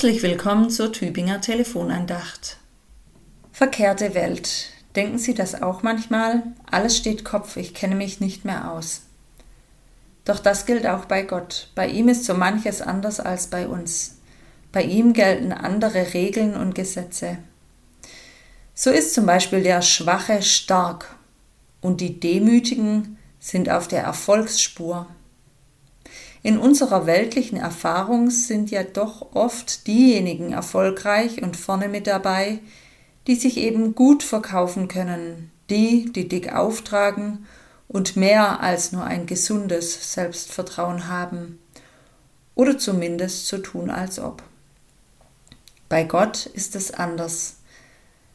Herzlich willkommen zur Tübinger Telefonandacht. Verkehrte Welt. Denken Sie das auch manchmal? Alles steht Kopf, ich kenne mich nicht mehr aus. Doch das gilt auch bei Gott. Bei ihm ist so manches anders als bei uns. Bei ihm gelten andere Regeln und Gesetze. So ist zum Beispiel der Schwache stark und die Demütigen sind auf der Erfolgsspur. In unserer weltlichen Erfahrung sind ja doch oft diejenigen erfolgreich und vorne mit dabei, die sich eben gut verkaufen können, die, die dick auftragen und mehr als nur ein gesundes Selbstvertrauen haben oder zumindest so tun als ob. Bei Gott ist es anders.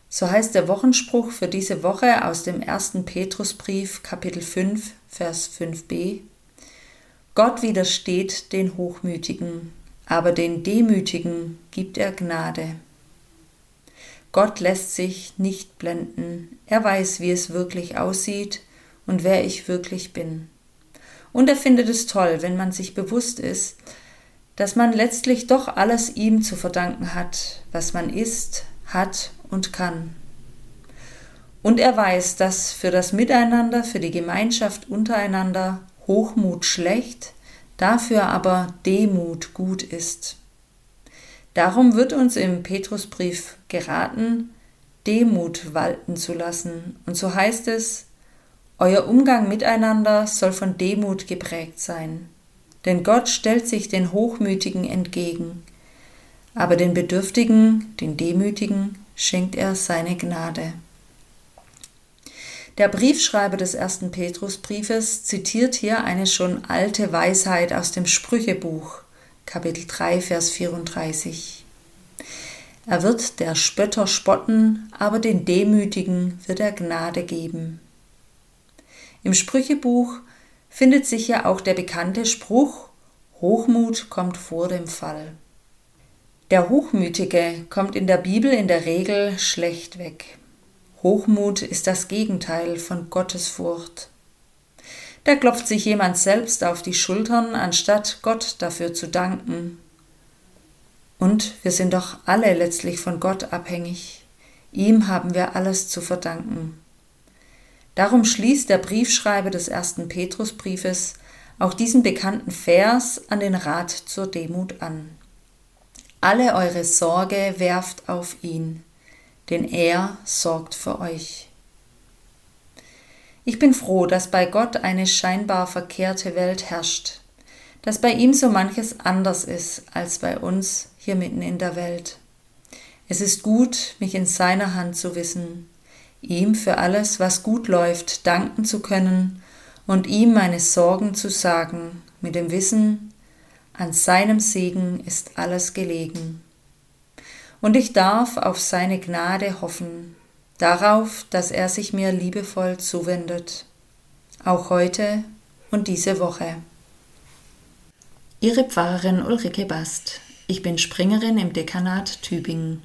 So heißt der Wochenspruch für diese Woche aus dem ersten Petrusbrief Kapitel 5 Vers 5b Gott widersteht den Hochmütigen, aber den Demütigen gibt er Gnade. Gott lässt sich nicht blenden, er weiß, wie es wirklich aussieht und wer ich wirklich bin. Und er findet es toll, wenn man sich bewusst ist, dass man letztlich doch alles ihm zu verdanken hat, was man ist, hat und kann. Und er weiß, dass für das Miteinander, für die Gemeinschaft untereinander Hochmut schlecht, dafür aber Demut gut ist. Darum wird uns im Petrusbrief geraten, Demut walten zu lassen. Und so heißt es, euer Umgang miteinander soll von Demut geprägt sein. Denn Gott stellt sich den Hochmütigen entgegen, aber den Bedürftigen, den Demütigen, schenkt er seine Gnade. Der Briefschreiber des ersten Petrusbriefes zitiert hier eine schon alte Weisheit aus dem Sprüchebuch, Kapitel 3, Vers 34. Er wird der Spötter spotten, aber den Demütigen wird er Gnade geben. Im Sprüchebuch findet sich ja auch der bekannte Spruch Hochmut kommt vor dem Fall. Der Hochmütige kommt in der Bibel in der Regel schlecht weg. Hochmut ist das Gegenteil von Gottesfurcht. Da klopft sich jemand selbst auf die Schultern, anstatt Gott dafür zu danken. Und wir sind doch alle letztlich von Gott abhängig. Ihm haben wir alles zu verdanken. Darum schließt der Briefschreiber des ersten Petrusbriefes auch diesen bekannten Vers an den Rat zur Demut an. Alle eure Sorge werft auf ihn, denn er sorgt für euch. Ich bin froh, dass bei Gott eine scheinbar verkehrte Welt herrscht, dass bei ihm so manches anders ist als bei uns hier mitten in der Welt. Es ist gut, mich in seiner Hand zu wissen, ihm für alles, was gut läuft, danken zu können und ihm meine Sorgen zu sagen, mit dem Wissen, an seinem Segen ist alles gelegen und ich darf auf seine Gnade hoffen, darauf, dass er sich mir liebevoll zuwendet, auch heute und diese Woche. Ihre Pfarrerin Ulrike Bast. Ich bin Springerin im Dekanat Tübingen.